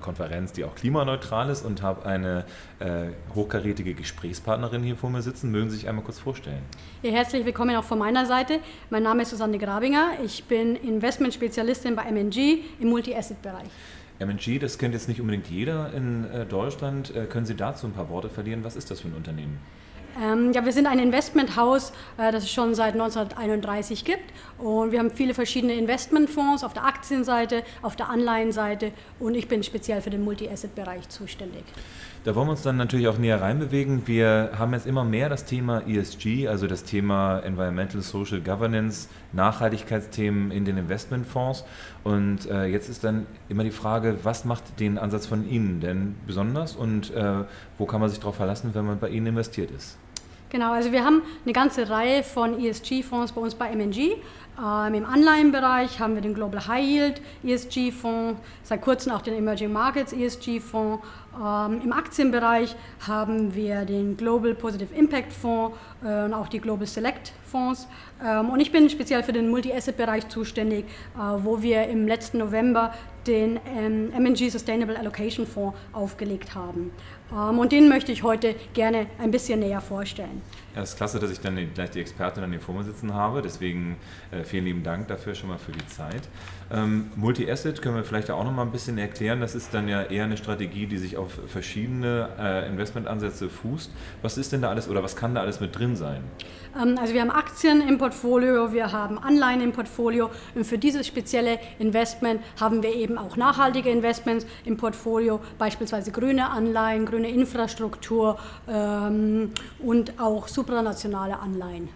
Konferenz, die auch klimaneutral ist und habe eine äh, hochkarätige Gesprächspartnerin hier vor mir sitzen. Mögen Sie sich einmal kurz vorstellen? Ja, herzlich willkommen auch von meiner Seite. Mein Name ist Susanne Grabinger. Ich bin Investmentspezialistin bei MNG im Multi-Asset-Bereich. MNG, das kennt jetzt nicht unbedingt jeder in äh, Deutschland. Äh, können Sie dazu ein paar Worte verlieren? Was ist das für ein Unternehmen? Ähm, ja, wir sind ein Investmenthaus, äh, das es schon seit 1931 gibt. Und wir haben viele verschiedene Investmentfonds auf der Aktienseite, auf der Anleihenseite und ich bin speziell für den Multi-Asset-Bereich zuständig. Da wollen wir uns dann natürlich auch näher reinbewegen. Wir haben jetzt immer mehr das Thema ESG, also das Thema Environmental Social Governance, Nachhaltigkeitsthemen in den Investmentfonds. Und äh, jetzt ist dann immer die Frage, was macht den Ansatz von Ihnen denn besonders und äh, wo kann man sich darauf verlassen, wenn man bei Ihnen investiert ist? Genau, also wir haben eine ganze Reihe von ESG-Fonds bei uns bei MNG. Ähm, Im Anleihenbereich haben wir den Global High Yield ESG-Fonds, seit kurzem auch den Emerging Markets ESG-Fonds. Ähm, Im Aktienbereich haben wir den Global Positive Impact Fonds äh, und auch die Global Select Fonds. Ähm, und ich bin speziell für den Multi-Asset-Bereich zuständig, äh, wo wir im letzten November den ähm, MNG Sustainable Allocation Fonds aufgelegt haben. Ähm, und den möchte ich heute gerne ein bisschen näher vorstellen. Ja, es ist klasse, dass ich dann gleich die Expertin an vor mir sitzen habe. Deswegen äh, vielen lieben Dank dafür schon mal für die Zeit. Ähm, Multi-Asset können wir vielleicht auch noch mal ein bisschen erklären. Das ist dann ja eher eine Strategie, die sich auf verschiedene äh, Investmentansätze fußt. Was ist denn da alles oder was kann da alles mit drin sein? Ähm, also wir haben Aktien im Portfolio, wir haben Anleihen im Portfolio und für dieses spezielle Investment haben wir eben auch nachhaltige Investments im Portfolio, beispielsweise grüne Anleihen, grüne Infrastruktur ähm, und auch supranationale Anleihen.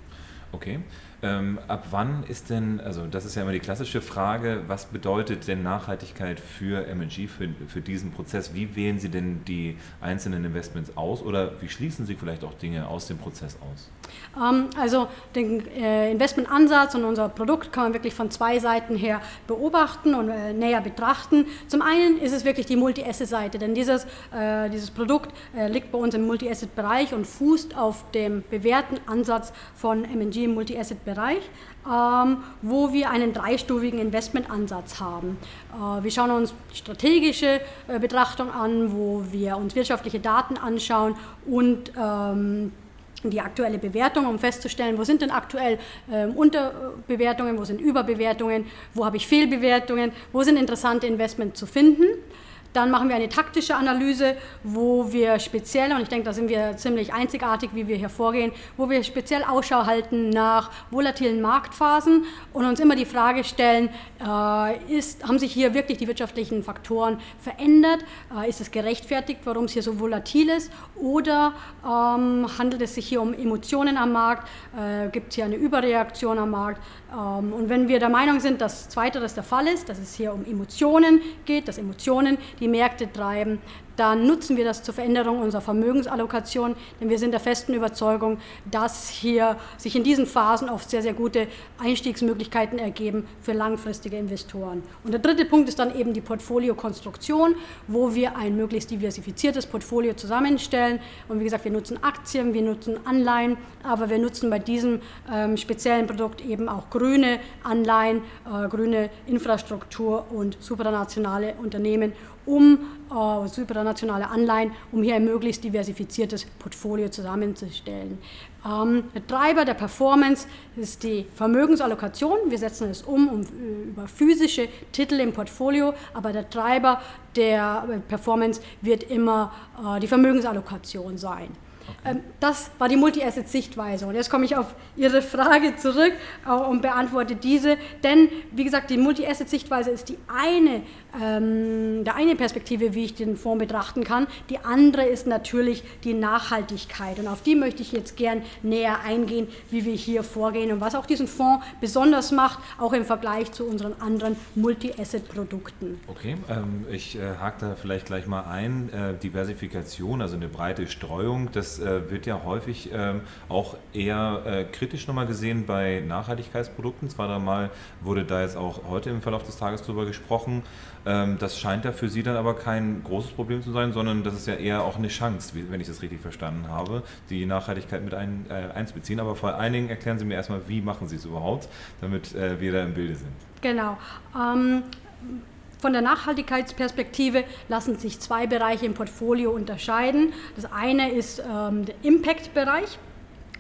Okay. Ähm, ab wann ist denn, also das ist ja immer die klassische Frage, was bedeutet denn Nachhaltigkeit für MG, für, für diesen Prozess? Wie wählen Sie denn die einzelnen Investments aus oder wie schließen Sie vielleicht auch Dinge aus dem Prozess aus? Ähm, also den äh, Investmentansatz und unser Produkt kann man wirklich von zwei Seiten her beobachten und äh, näher betrachten. Zum einen ist es wirklich die Multi-Asset-Seite, denn dieses, äh, dieses Produkt äh, liegt bei uns im Multi-Asset-Bereich und fußt auf dem bewährten Ansatz von MG im Multi-Asset-Bereich. Bereich, ähm, wo wir einen dreistufigen Investmentansatz haben. Äh, wir schauen uns strategische äh, Betrachtung an, wo wir uns wirtschaftliche Daten anschauen und ähm, die aktuelle Bewertung, um festzustellen, wo sind denn aktuell ähm, Unterbewertungen, wo sind Überbewertungen, wo habe ich Fehlbewertungen, wo sind interessante Investments zu finden. Dann machen wir eine taktische Analyse, wo wir speziell, und ich denke, da sind wir ziemlich einzigartig, wie wir hier vorgehen, wo wir speziell Ausschau halten nach volatilen Marktphasen und uns immer die Frage stellen, äh, ist, haben sich hier wirklich die wirtschaftlichen Faktoren verändert? Äh, ist es gerechtfertigt, warum es hier so volatil ist? Oder ähm, handelt es sich hier um Emotionen am Markt? Äh, Gibt es hier eine Überreaktion am Markt? Ähm, und wenn wir der Meinung sind, dass Zweiteres der Fall ist, dass es hier um Emotionen geht, dass Emotionen die Märkte treiben, dann nutzen wir das zur Veränderung unserer Vermögensallokation, denn wir sind der festen Überzeugung, dass hier sich in diesen Phasen oft sehr, sehr gute Einstiegsmöglichkeiten ergeben für langfristige Investoren. Und der dritte Punkt ist dann eben die Portfoliokonstruktion, wo wir ein möglichst diversifiziertes Portfolio zusammenstellen. Und wie gesagt, wir nutzen Aktien, wir nutzen Anleihen, aber wir nutzen bei diesem ähm, speziellen Produkt eben auch grüne Anleihen, äh, grüne Infrastruktur und supranationale Unternehmen, um äh, supranationale Anleihen, um hier ein möglichst diversifiziertes Portfolio zusammenzustellen. Ähm, der Treiber der Performance ist die Vermögensallokation. Wir setzen es um, um äh, über physische Titel im Portfolio, aber der Treiber der äh, Performance wird immer äh, die Vermögensallokation sein. Ähm, das war die Multi-Asset-Sichtweise. Und jetzt komme ich auf Ihre Frage zurück äh, und beantworte diese. Denn, wie gesagt, die Multi-Asset-Sichtweise ist die eine, ähm, der eine Perspektive, wie ich den Fonds betrachten kann. Die andere ist natürlich die Nachhaltigkeit. Und auf die möchte ich jetzt gern näher eingehen, wie wir hier vorgehen und was auch diesen Fonds besonders macht, auch im Vergleich zu unseren anderen Multi-Asset-Produkten. Okay, ähm, ich äh, hake da vielleicht gleich mal ein. Äh, Diversifikation, also eine breite Streuung, das das äh, wird ja häufig ähm, auch eher äh, kritisch nochmal gesehen bei Nachhaltigkeitsprodukten. Zwar da mal wurde da jetzt auch heute im Verlauf des Tages drüber gesprochen. Ähm, das scheint ja für Sie dann aber kein großes Problem zu sein, sondern das ist ja eher auch eine Chance, wenn ich das richtig verstanden habe, die Nachhaltigkeit mit ein, äh, einzubeziehen. Aber vor allen Dingen erklären Sie mir erstmal, wie machen Sie es überhaupt, damit äh, wir da im Bilde sind. Genau. Ähm, von der Nachhaltigkeitsperspektive lassen sich zwei Bereiche im Portfolio unterscheiden. Das eine ist ähm, der Impact-Bereich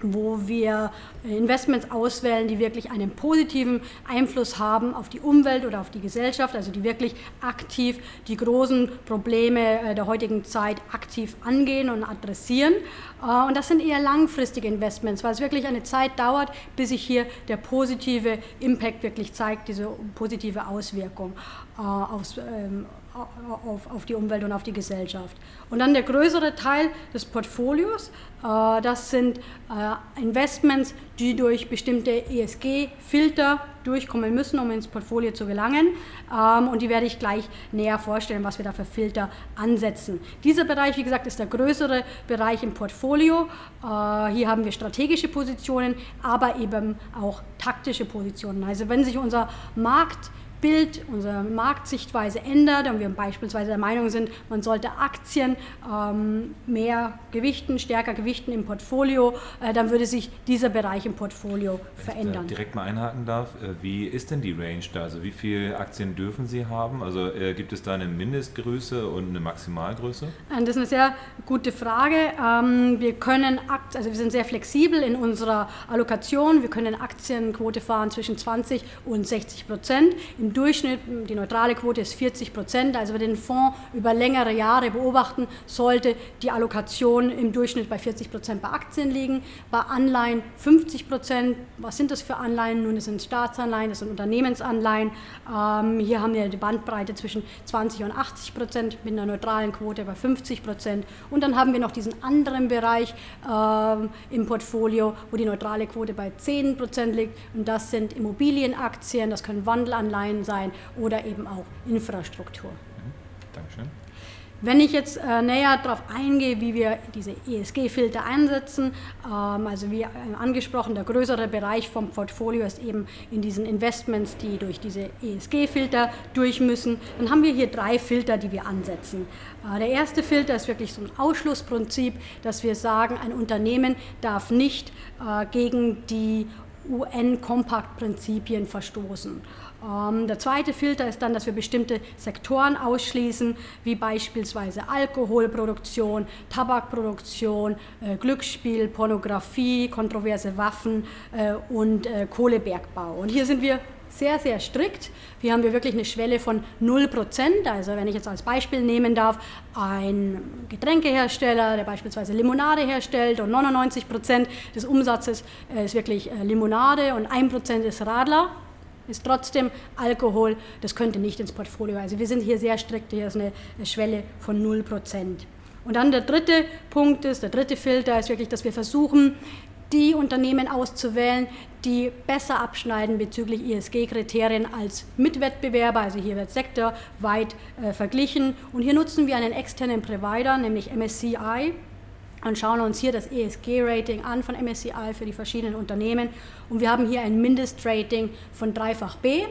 wo wir Investments auswählen, die wirklich einen positiven Einfluss haben auf die Umwelt oder auf die Gesellschaft, also die wirklich aktiv die großen Probleme äh, der heutigen Zeit aktiv angehen und adressieren. Äh, und das sind eher langfristige Investments, weil es wirklich eine Zeit dauert, bis sich hier der positive Impact wirklich zeigt, diese positive Auswirkung äh, aufs, ähm, auf, auf die Umwelt und auf die Gesellschaft. Und dann der größere Teil des Portfolios, äh, das sind äh, Investments, die durch bestimmte ESG-Filter durchkommen müssen, um ins Portfolio zu gelangen. Ähm, und die werde ich gleich näher vorstellen, was wir da für Filter ansetzen. Dieser Bereich, wie gesagt, ist der größere Bereich im Portfolio. Äh, hier haben wir strategische Positionen, aber eben auch taktische Positionen. Also wenn sich unser Markt Bild, unsere Marktsichtweise ändert und wir beispielsweise der Meinung sind, man sollte Aktien ähm, mehr gewichten, stärker gewichten im Portfolio, äh, dann würde sich dieser Bereich im Portfolio Wenn verändern. Ich direkt mal einhaken darf, äh, wie ist denn die Range da? Also wie viele Aktien dürfen Sie haben? Also äh, gibt es da eine Mindestgröße und eine Maximalgröße? Äh, das ist eine sehr gute Frage. Ähm, wir können Aktien, also wir sind sehr flexibel in unserer Allokation. Wir können Aktienquote fahren zwischen 20 und 60 Prozent. Durchschnitt, die neutrale Quote ist 40 Prozent. Also wenn wir den Fonds über längere Jahre beobachten, sollte die Allokation im Durchschnitt bei 40 Prozent bei Aktien liegen, bei Anleihen 50 Prozent. Was sind das für Anleihen? Nun, das sind Staatsanleihen, das sind Unternehmensanleihen. Ähm, hier haben wir die Bandbreite zwischen 20 und 80 Prozent mit einer neutralen Quote bei 50 Prozent. Und dann haben wir noch diesen anderen Bereich ähm, im Portfolio, wo die neutrale Quote bei 10 Prozent liegt. Und das sind Immobilienaktien, das können Wandelanleihen sein oder eben auch Infrastruktur. Mhm. Dankeschön. Wenn ich jetzt äh, näher darauf eingehe, wie wir diese ESG-Filter einsetzen, ähm, also wie angesprochen, der größere Bereich vom Portfolio ist eben in diesen Investments, die durch diese ESG-Filter durch müssen, dann haben wir hier drei Filter, die wir ansetzen. Äh, der erste Filter ist wirklich so ein Ausschlussprinzip, dass wir sagen, ein Unternehmen darf nicht äh, gegen die UN-Kompakt-Prinzipien verstoßen. Ähm, der zweite Filter ist dann, dass wir bestimmte Sektoren ausschließen, wie beispielsweise Alkoholproduktion, Tabakproduktion, äh, Glücksspiel, Pornografie, kontroverse Waffen äh, und äh, Kohlebergbau. Und hier sind wir sehr, sehr strikt. Hier haben wir wirklich eine Schwelle von 0%. Also wenn ich jetzt als Beispiel nehmen darf, ein Getränkehersteller, der beispielsweise Limonade herstellt und 99% des Umsatzes ist wirklich Limonade und 1% ist Radler, ist trotzdem Alkohol, das könnte nicht ins Portfolio. Also wir sind hier sehr strikt, hier ist eine Schwelle von 0%. Und dann der dritte Punkt ist, der dritte Filter ist wirklich, dass wir versuchen, die Unternehmen auszuwählen, die besser abschneiden bezüglich ESG-Kriterien als Mitwettbewerber. Also hier wird sektorweit äh, verglichen. Und hier nutzen wir einen externen Provider, nämlich MSCI und schauen uns hier das ESG-Rating an von MSCI für die verschiedenen Unternehmen. Und wir haben hier ein Mindestrating von dreifach B.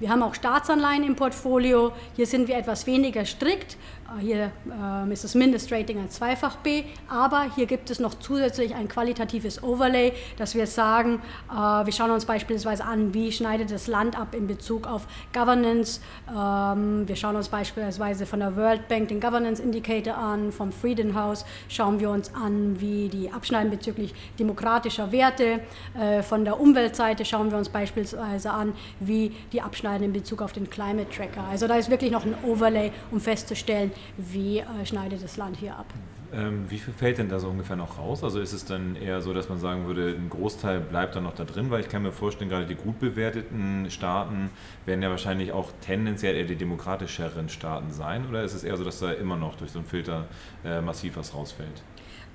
Wir haben auch Staatsanleihen im Portfolio. Hier sind wir etwas weniger strikt. Äh, hier ähm, ist das Mindestrating ein Zweifach B, aber hier gibt es noch zusätzlich ein qualitatives Overlay, dass wir sagen, äh, wir schauen uns beispielsweise an, wie schneidet das Land ab in Bezug auf Governance. Ähm, wir schauen uns beispielsweise von der World Bank den Governance Indicator an, vom Freedom House schauen wir uns an, wie die abschneiden bezüglich demokratischer Werte. Äh, von der Umweltseite schauen wir uns beispielsweise an, wie die abschneiden in Bezug auf den Climate Tracker. Also da ist wirklich noch ein Overlay, um festzustellen, wie äh, schneidet das Land hier ab. Ähm, wie viel fällt denn da so ungefähr noch raus? Also ist es dann eher so, dass man sagen würde, ein Großteil bleibt dann noch da drin, weil ich kann mir vorstellen, gerade die gut bewerteten Staaten werden ja wahrscheinlich auch tendenziell eher die demokratischeren Staaten sein, oder ist es eher so, dass da immer noch durch so einen Filter äh, massiv was rausfällt?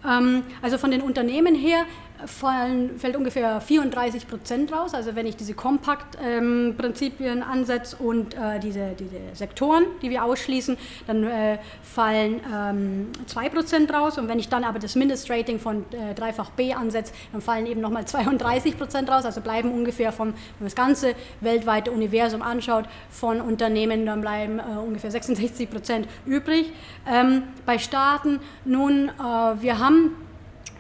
Ähm, also von den Unternehmen her fallen, fällt ungefähr 34 Prozent raus. Also wenn ich diese Kompakt-Prinzipien ähm, ansetze und äh, diese, diese Sektoren, die wir ausschließen, dann äh, fallen ähm, 2 Prozent raus. Und wenn ich dann aber das Mindestrating von äh, dreifach B ansetze, dann fallen eben nochmal 32 Prozent raus. Also bleiben ungefähr vom, wenn man das ganze weltweite Universum anschaut, von Unternehmen, dann bleiben äh, ungefähr 66 Prozent übrig. Ähm, bei Staaten, nun, äh, wir haben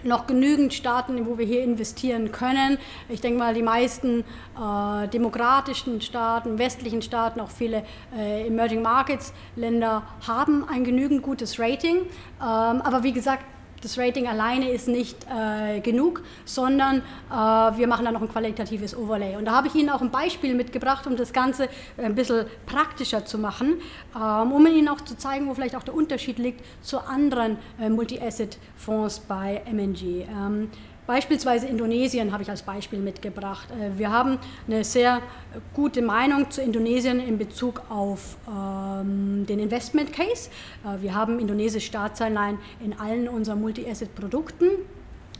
noch genügend Staaten, wo wir hier investieren können. Ich denke mal, die meisten äh, demokratischen Staaten, westlichen Staaten, auch viele äh, Emerging Markets Länder haben ein genügend gutes Rating. Ähm, aber wie gesagt, das Rating alleine ist nicht äh, genug, sondern äh, wir machen da noch ein qualitatives Overlay. Und da habe ich Ihnen auch ein Beispiel mitgebracht, um das Ganze ein bisschen praktischer zu machen, ähm, um Ihnen auch zu zeigen, wo vielleicht auch der Unterschied liegt zu anderen äh, Multi-Asset-Fonds bei MNG. Ähm, Beispielsweise Indonesien habe ich als Beispiel mitgebracht. Äh, wir haben eine sehr gute Meinung zu Indonesien in Bezug auf ähm, den Investment Case. Äh, wir haben indonesische Staatsanleihen in allen unseren Multi-Asset-Produkten.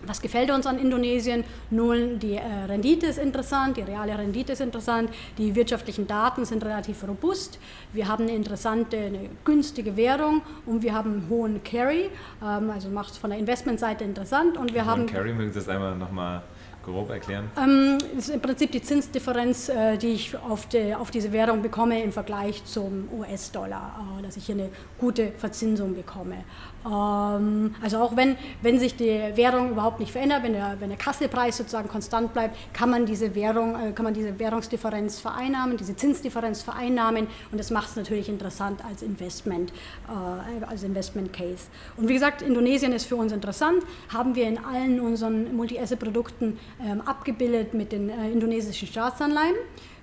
Was gefällt uns an Indonesien? Nun, die äh, Rendite ist interessant, die reale Rendite ist interessant, die wirtschaftlichen Daten sind relativ robust, wir haben eine interessante, eine günstige Währung und wir haben einen hohen Carry, ähm, also macht es von der Investmentseite interessant und wir haben... Carry, mögen Sie das einmal nochmal grob erklären? Ähm, das ist im Prinzip die Zinsdifferenz, äh, die ich auf, die, auf, diese Währung bekomme im Vergleich zum US-Dollar, äh, dass ich hier eine gute Verzinsung bekomme. Ähm, also auch wenn, wenn sich die Währung überhaupt nicht verändert, wenn der, wenn der Kassepreis sozusagen konstant bleibt, kann man diese Währung, äh, kann man diese Währungsdifferenz vereinnahmen, diese Zinsdifferenz vereinnahmen und das macht es natürlich interessant als Investment, äh, als Investment Case. Und wie gesagt, Indonesien ist für uns interessant, haben wir in allen unseren Multi-Asset-Produkten ähm, abgebildet mit den äh, indonesischen Staatsanleihen.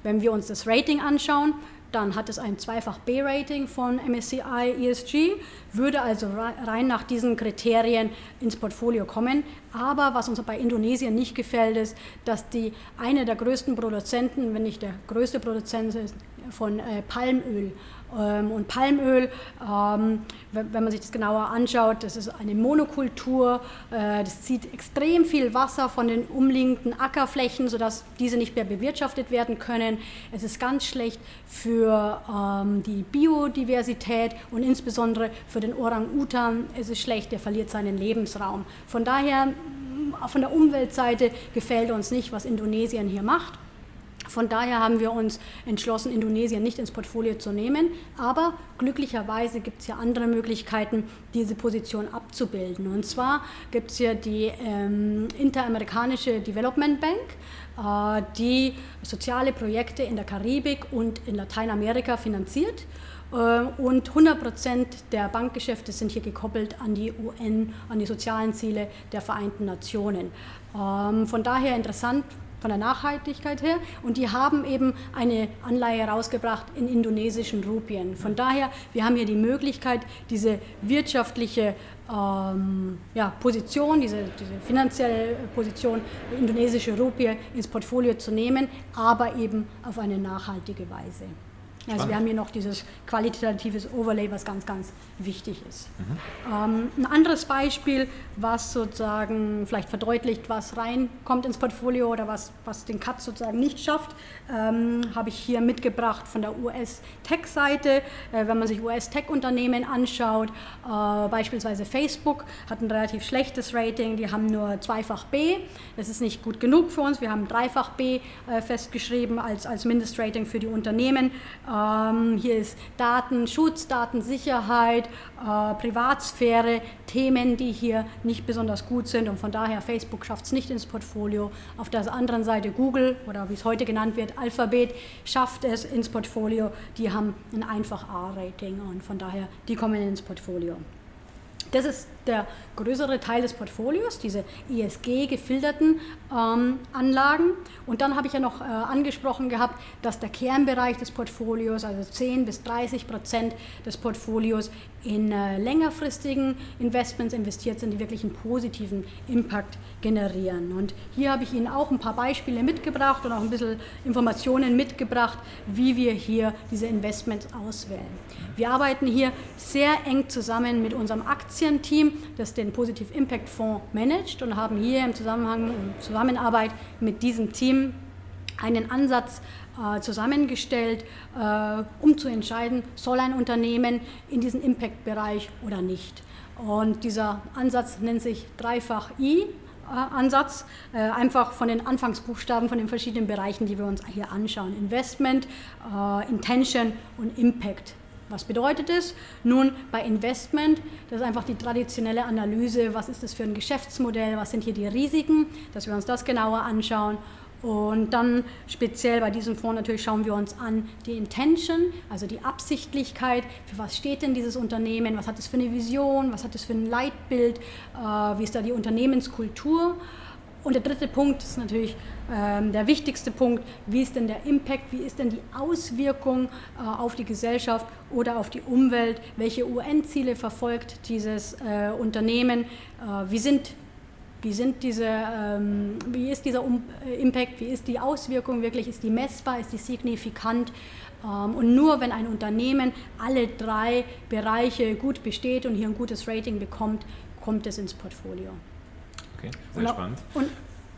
Wenn wir uns das Rating anschauen, dann hat es ein zweifach B-Rating von MSCI ESG, würde also rein nach diesen Kriterien ins Portfolio kommen. Aber was uns bei Indonesien nicht gefällt, ist, dass die eine der größten Produzenten, wenn nicht der größte Produzent ist, von äh, Palmöl und Palmöl, ähm, wenn, man sich das genauer anschaut, das ist eine Monokultur, äh, das zieht extrem viel Wasser von den umliegenden Ackerflächen, sodass diese nicht mehr bewirtschaftet werden können. Es ist ganz schlecht für ähm, die Biodiversität und insbesondere für den Orang-Utan ist es schlecht, der verliert seinen Lebensraum. Von daher, von der Umweltseite gefällt uns nicht, was Indonesien hier macht. Von daher haben wir uns entschlossen, Indonesien nicht ins Portfolio zu nehmen. Aber glücklicherweise gibt es ja andere Möglichkeiten, diese Position abzubilden. Und zwar gibt es ja die ähm, Interamerikanische Development Bank, äh, die soziale Projekte in der Karibik und in Lateinamerika finanziert. Äh, und 100 Prozent der Bankgeschäfte sind hier gekoppelt an die UN, an die sozialen Ziele der Vereinten Nationen. Ähm, von daher interessant, von der Nachhaltigkeit her. Und die haben eben eine Anleihe rausgebracht in indonesischen Rupien. Von daher, wir haben hier die Möglichkeit, diese wirtschaftliche ähm, ja, Position, diese, diese finanzielle Position indonesische Rupie ins Portfolio zu nehmen, aber eben auf eine nachhaltige Weise. Also wir haben hier noch dieses qualitatives Overlay, was ganz, ganz wichtig ist. Mhm. Ähm, ein anderes Beispiel, was sozusagen vielleicht verdeutlicht, was reinkommt ins Portfolio oder was, was den Cut sozusagen nicht schafft, ähm, habe ich hier mitgebracht von der US-Tech-Seite. Äh, wenn man sich US-Tech-Unternehmen anschaut, äh, beispielsweise Facebook hat ein relativ schlechtes Rating, die haben nur zweifach B. Das ist nicht gut genug für uns. Wir haben dreifach B äh, festgeschrieben als, als Mindestrating für die Unternehmen. Ähm, hier ist Datenschutz, Datensicherheit, äh, Privatsphäre, Themen, die hier nicht besonders gut sind und von daher Facebook schafft es nicht ins Portfolio. Auf der anderen Seite Google oder wie es heute genannt wird, Alphabet schafft es ins Portfolio. Die haben ein einfach A-Rating und von daher die kommen ins Portfolio. Das ist der größere Teil des Portfolios, diese ESG-gefilterten ähm, Anlagen. Und dann habe ich ja noch äh, angesprochen gehabt, dass der Kernbereich des Portfolios, also 10 bis 30 Prozent des Portfolios, in äh, längerfristigen Investments investiert sind, die wirklich einen positiven Impact generieren. Und hier habe ich Ihnen auch ein paar Beispiele mitgebracht und auch ein bisschen Informationen mitgebracht, wie wir hier diese Investments auswählen. Wir arbeiten hier sehr eng zusammen mit unserem Aktien Aktienteam, das den Positive Impact Fonds managt und haben hier im Zusammenhang und Zusammenarbeit mit diesem Team einen Ansatz äh, zusammengestellt, äh, um zu entscheiden, soll ein Unternehmen in diesen Impact-Bereich oder nicht. Und dieser Ansatz nennt sich dreifach I. Ansatz, äh, einfach von den Anfangsbuchstaben von den verschiedenen Bereichen, die wir uns hier anschauen. Investment, äh, Intention und Impact. Was bedeutet das? Nun, bei Investment, das ist einfach die traditionelle Analyse, was ist das für ein Geschäftsmodell, was sind hier die Risiken, dass wir uns das genauer anschauen. Und dann speziell bei diesem Fonds natürlich schauen wir uns an die Intention, also die Absichtlichkeit, für was steht denn dieses Unternehmen, was hat es für eine Vision, was hat es für ein Leitbild, äh, wie ist da die Unternehmenskultur. Und der dritte Punkt ist natürlich ähm, der wichtigste Punkt, wie ist denn der Impact, wie ist denn die Auswirkung äh, auf die Gesellschaft oder auf die Umwelt, welche UN-Ziele verfolgt dieses äh, Unternehmen, äh, wie sind wie, sind diese, ähm, wie ist dieser um äh, Impact, wie ist die Auswirkung wirklich, ist die messbar, ist die signifikant? Ähm, und nur wenn ein Unternehmen alle drei Bereiche gut besteht und hier ein gutes Rating bekommt, kommt es ins Portfolio. Okay, sehr und spannend. Und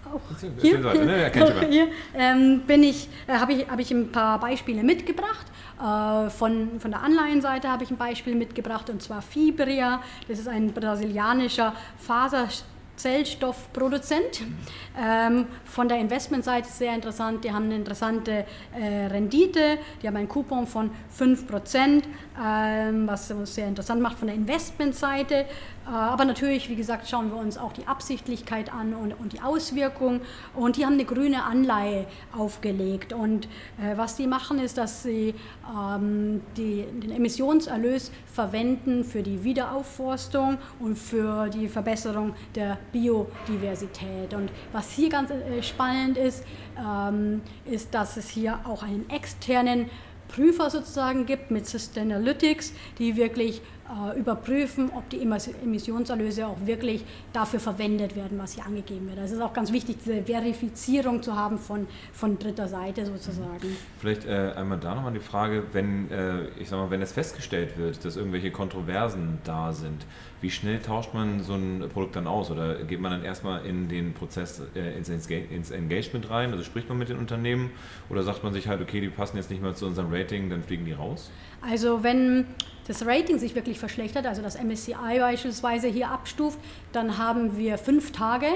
auch hier, hier, hier ähm, bin ich, äh, habe ich, hab ich ein paar Beispiele mitgebracht. Äh, von, von der Anleihenseite habe ich ein Beispiel mitgebracht und zwar Fibria. Das ist ein brasilianischer Faser Zellstoffproduzent. Ähm, von der Investmentseite sehr interessant, die haben eine interessante äh, Rendite, die haben einen Coupon von 5%, ähm, was sehr interessant macht von der Investmentseite. Äh, aber natürlich, wie gesagt, schauen wir uns auch die Absichtlichkeit an und, und die Auswirkung. Und die haben eine grüne Anleihe aufgelegt. Und äh, was die machen, ist, dass sie ähm, die, den Emissionserlös verwenden für die Wiederaufforstung und für die Verbesserung der Biodiversität. Und was hier ganz äh, spannend ist, ähm, ist, dass es hier auch einen externen Prüfer sozusagen gibt mit Sustainalytics, die wirklich überprüfen, ob die Emissionserlöse auch wirklich dafür verwendet werden, was hier angegeben wird. Also es ist auch ganz wichtig, diese Verifizierung zu haben von, von dritter Seite sozusagen. Vielleicht äh, einmal da nochmal die Frage, wenn, äh, ich sag mal, wenn es festgestellt wird, dass irgendwelche Kontroversen da sind, wie schnell tauscht man so ein Produkt dann aus? Oder geht man dann erstmal in den Prozess, äh, ins, ins Engagement rein? Also spricht man mit den Unternehmen? Oder sagt man sich halt, okay, die passen jetzt nicht mehr zu unserem Rating, dann fliegen die raus? Also wenn das Rating sich wirklich verschlechtert, also das MSCI beispielsweise hier abstuft, dann haben wir fünf Tage,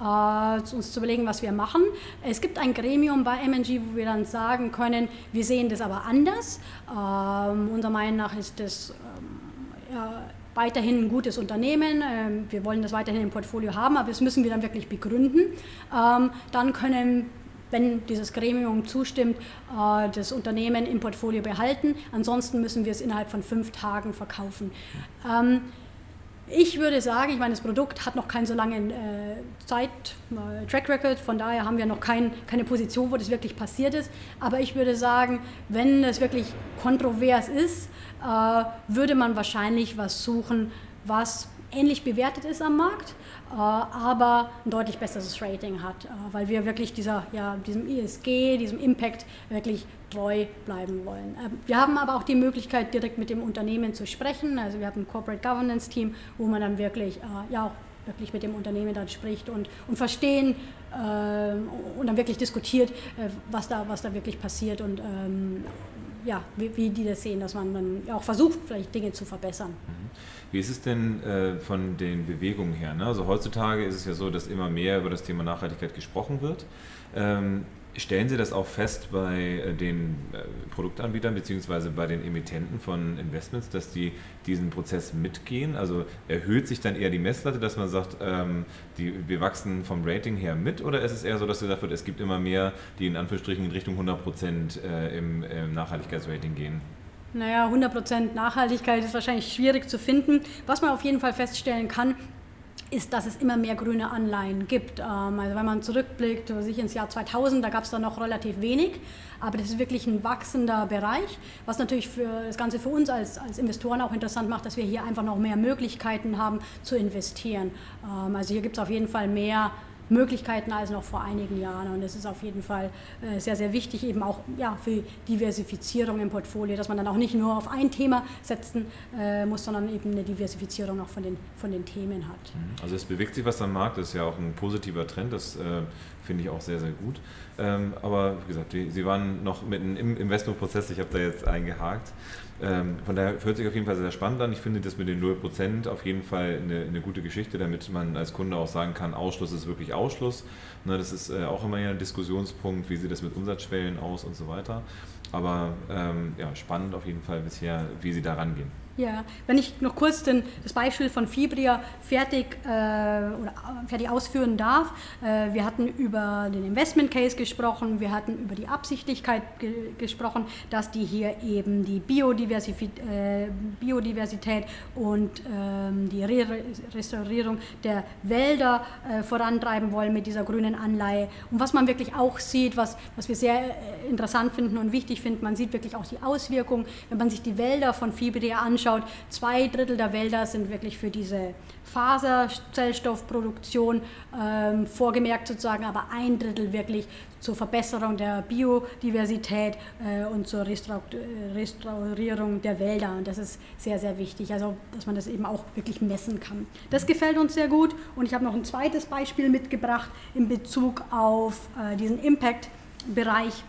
äh, uns zu überlegen, was wir machen. Es gibt ein Gremium bei MNG, wo wir dann sagen können, wir sehen das aber anders. Ähm, unserer Meinung nach ist das ähm, ja, weiterhin ein gutes Unternehmen. Ähm, wir wollen das weiterhin im Portfolio haben, aber das müssen wir dann wirklich begründen. Ähm, dann können wenn dieses Gremium zustimmt, äh, das Unternehmen im Portfolio behalten. Ansonsten müssen wir es innerhalb von fünf Tagen verkaufen. Ähm, ich würde sagen, ich meine, das Produkt hat noch keinen so langen äh, Zeit, äh, von daher haben wir noch kein, keine Position, wo das wirklich passiert ist. Aber ich würde sagen, wenn es wirklich kontrovers ist, würde man wahrscheinlich was suchen, was ähnlich bewertet ist am Markt, aber ein deutlich besseres Rating hat, äh, weil wir wirklich dieser, ja, diesem ESG, diesem Impact wirklich treu bleiben wollen. Ähm, wir haben aber auch die Möglichkeit, direkt mit dem Unternehmen zu sprechen. Also wir haben ein Corporate Governance Team, wo man dann wirklich, äh, ja, auch wirklich mit dem Unternehmen dann spricht und, und verstehen äh, und dann wirklich diskutiert, äh, was, da, was da wirklich passiert und ähm, ja, wie, wie, die das sehen, dass man dann auch versucht, vielleicht Dinge zu verbessern. Mhm. Wie ist es denn äh, von den Bewegungen her? Ne? Also heutzutage ist es ja so, dass immer mehr über das Thema Nachhaltigkeit gesprochen wird. Ähm, Stellen Sie das auch fest bei äh, den äh, Produktanbietern bzw. bei den Emittenten von Investments, dass die diesen Prozess mitgehen? Also erhöht sich dann eher die Messlatte, dass man sagt, ähm, die, wir wachsen vom Rating her mit oder ist es eher so, dass gesagt wird, es gibt immer mehr, die in Anführungsstrichen in Richtung 100 Prozent äh, im, im Nachhaltigkeitsrating gehen? Naja, 100% Nachhaltigkeit ist wahrscheinlich schwierig zu finden. Was man auf jeden Fall feststellen kann, ist, dass es immer mehr grüne Anleihen gibt. Ähm, also wenn man zurückblickt, sich ins Jahr 2000, da gab es da noch relativ wenig, aber das ist wirklich ein wachsender Bereich, was natürlich für das Ganze für uns als, als Investoren auch interessant macht, dass wir hier einfach noch mehr Möglichkeiten haben zu investieren. Ähm, also hier gibt es auf jeden Fall mehr Möglichkeiten als noch vor einigen Jahren. Und es ist auf jeden Fall äh, sehr, sehr wichtig, eben auch ja, für Diversifizierung im Portfolio, dass man dann auch nicht nur auf ein Thema setzen äh, muss, sondern eben eine Diversifizierung auch von den, von den Themen hat. Mhm. Also es bewegt sich was am Markt, das ist ja auch ein positiver Trend, das äh, finde ich auch sehr, sehr gut. Ähm, aber wie gesagt, die, Sie waren noch mitten im Investmentprozess, ich habe da jetzt eingehakt. Ähm, von daher hört sich auf jeden Fall sehr spannend an. Ich finde das mit den 0% auf jeden Fall eine, eine, gute Geschichte, damit man als Kunde auch sagen kann, Ausschluss ist wirklich Ausschluss. Ne, das ist äh, auch immer ein Diskussionspunkt, wie sieht das mit Umsatzschwellen aus und so weiter. Aber ähm, ja, spannend auf jeden Fall bisher, wie Sie da rangehen. Ja, wenn ich noch kurz den, das Beispiel von Fibria fertig, äh, oder äh, fertig ausführen darf. Äh, wir hatten über den Investment Case gesprochen, wir hatten über die Absichtlichkeit ge gesprochen, dass die hier eben die Biodiversität, äh, Biodiversität und ähm, die Re Restaurierung der Wälder äh, vorantreiben wollen mit dieser grünen Anleihe. Und was man wirklich auch sieht, was, was wir sehr äh, interessant finden und wichtig finden, man sieht wirklich auch die Auswirkungen, wenn man sich die Wälder von Fibria anschaut, anschaut, zwei Drittel der Wälder sind wirklich für diese Faserzellstoffproduktion ähm, vorgemerkt sozusagen, aber ein Drittel wirklich zur Verbesserung der Biodiversität äh, und zur Restaurierung der Wälder. Und das ist sehr, sehr wichtig, also dass man das eben auch wirklich messen kann. Das gefällt uns sehr gut und ich habe noch ein zweites Beispiel mitgebracht in Bezug auf äh, diesen Impact-Bereich.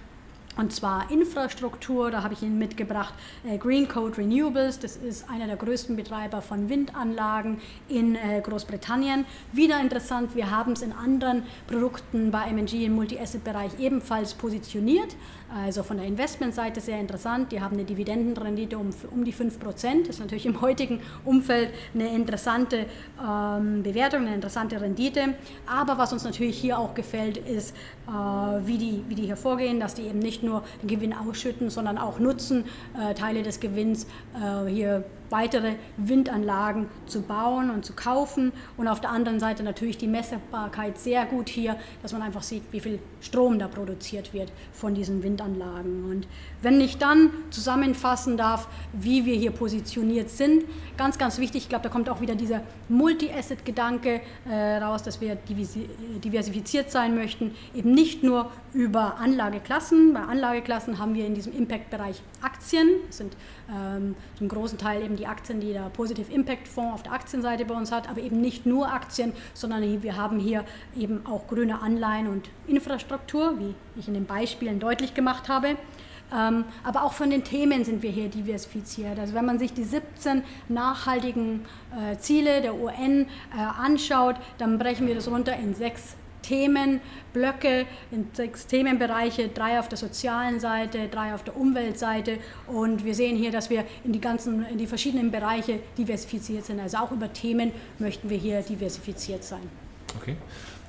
Und zwar Infrastruktur, da habe ich Ihnen mitgebracht äh, Green Code Renewables, das ist einer der größten Betreiber von Windanlagen in äh, Großbritannien. Wieder interessant, wir haben es in anderen Produkten bei MNG im Multi-Asset-Bereich ebenfalls positioniert. Also von der Investmentseite sehr interessant, die haben eine Dividendenrendite um, um die 5%. Das ist natürlich im heutigen Umfeld eine interessante ähm, Bewertung, eine interessante Rendite. Aber was uns natürlich hier auch gefällt, ist, äh, wie, die, wie die hier vorgehen, dass die eben nicht nur den Gewinn ausschütten, sondern auch nutzen, äh, Teile des Gewinns äh, hier weitere Windanlagen zu bauen und zu kaufen. Und auf der anderen Seite natürlich die Messbarkeit sehr gut hier, dass man einfach sieht, wie viel Strom da produziert wird von diesen Windanlagen. Und wenn ich dann zusammenfassen darf, wie wir hier positioniert sind, ganz, ganz wichtig, ich glaube, da kommt auch wieder dieser Multi-Asset-Gedanke äh, raus, dass wir diversifiziert sein möchten, eben nicht nur über Anlageklassen. Bei Anlageklassen haben wir in diesem Impact-Bereich Aktien, das sind ähm, zum großen Teil eben die Aktien, die der Positive Impact Fonds auf der Aktienseite bei uns hat, aber eben nicht nur Aktien, sondern wir haben hier eben auch grüne Anleihen und Infrastruktur, wie ich in den Beispielen deutlich gemacht habe. Ähm, aber auch von den Themen sind wir hier diversifiziert. Also wenn man sich die 17 nachhaltigen äh, Ziele der UN äh, anschaut, dann brechen wir das runter in sechs Themenblöcke in sechs Themenbereiche, drei auf der sozialen Seite, drei auf der Umweltseite und wir sehen hier, dass wir in die ganzen, in die verschiedenen Bereiche diversifiziert sind. Also auch über Themen möchten wir hier diversifiziert sein. Okay.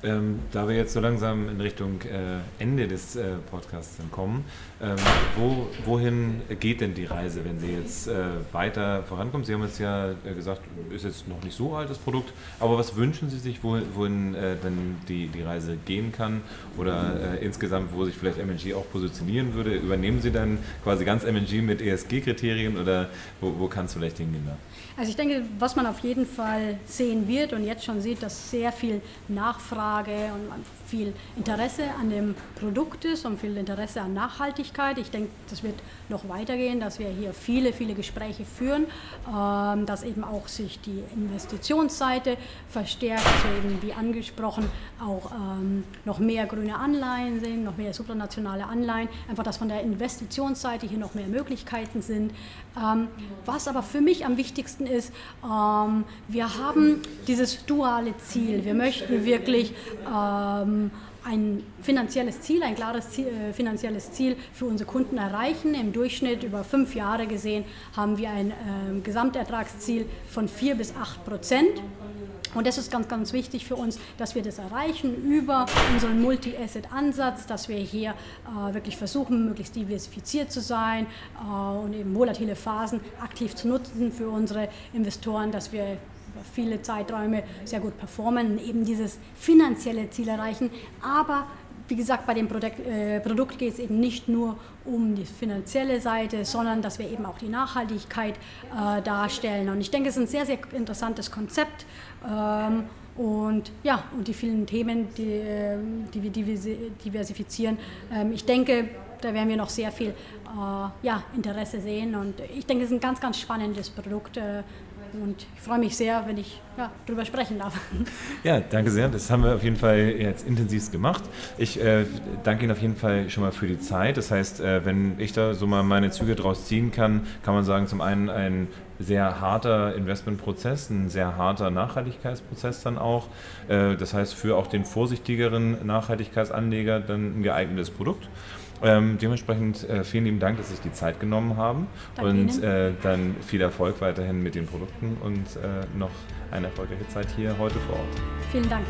Ähm, da wir jetzt so langsam in Richtung äh, Ende des äh, Podcasts kommen, ähm, wo, wohin geht denn die Reise, wenn Sie jetzt äh, weiter vorankommen? Sie haben jetzt ja äh, gesagt, ist jetzt noch nicht so alt das Produkt, aber was wünschen Sie sich, wohin, wohin äh, dann die, die Reise gehen kann oder äh, insgesamt, wo sich vielleicht MNG auch positionieren würde? Übernehmen Sie dann quasi ganz MNG mit ESG-Kriterien oder wo, wo kann es vielleicht hingehen? Da? Also ich denke, was man auf jeden Fall sehen wird und jetzt schon sieht, dass sehr viel Nachfrage und viel Interesse an dem Produkt ist und viel Interesse an Nachhaltigkeit. Ich denke, das wird noch weitergehen, dass wir hier viele, viele Gespräche führen, ähm, dass eben auch sich die Investitionsseite verstärkt, also eben wie angesprochen auch ähm, noch mehr grüne Anleihen sind, noch mehr supranationale Anleihen, einfach dass von der Investitionsseite hier noch mehr Möglichkeiten sind. Ähm, was aber für mich am wichtigsten ist, wir haben dieses duale Ziel. Wir möchten wirklich ein finanzielles Ziel, ein klares Ziel, äh, finanzielles Ziel für unsere Kunden erreichen. Im Durchschnitt über fünf Jahre gesehen haben wir ein äh, Gesamtertragsziel von vier bis acht Prozent. Und das ist ganz, ganz wichtig für uns, dass wir das erreichen über unseren Multi-Asset-Ansatz, dass wir hier äh, wirklich versuchen, möglichst diversifiziert zu sein äh, und eben volatile Phasen aktiv zu nutzen für unsere Investoren, dass wir über viele Zeiträume sehr gut performen und eben dieses finanzielle Ziel erreichen. Aber wie gesagt, bei dem Produkt, äh, Produkt geht es eben nicht nur um die finanzielle Seite, sondern dass wir eben auch die Nachhaltigkeit äh, darstellen. Und ich denke, es ist ein sehr, sehr interessantes Konzept. Ähm, und ja, und die vielen Themen, die, ähm, die wir diversifizieren. Ähm, ich denke, da werden wir noch sehr viel äh, ja, Interesse sehen und ich denke, es ist ein ganz, ganz spannendes Produkt. Äh, und ich freue mich sehr, wenn ich ja, darüber sprechen darf. Ja, danke sehr. Das haben wir auf jeden Fall jetzt intensivst gemacht. Ich äh, danke Ihnen auf jeden Fall schon mal für die Zeit. Das heißt, äh, wenn ich da so mal meine Züge draus ziehen kann, kann man sagen, zum einen ein sehr harter Investmentprozess, ein sehr harter Nachhaltigkeitsprozess dann auch. Äh, das heißt, für auch den vorsichtigeren Nachhaltigkeitsanleger dann ein geeignetes Produkt. Ähm, dementsprechend äh, vielen lieben Dank, dass Sie sich die Zeit genommen haben Danke und äh, dann viel Erfolg weiterhin mit den Produkten und äh, noch eine erfolgreiche Zeit hier heute vor Ort. Vielen Dank.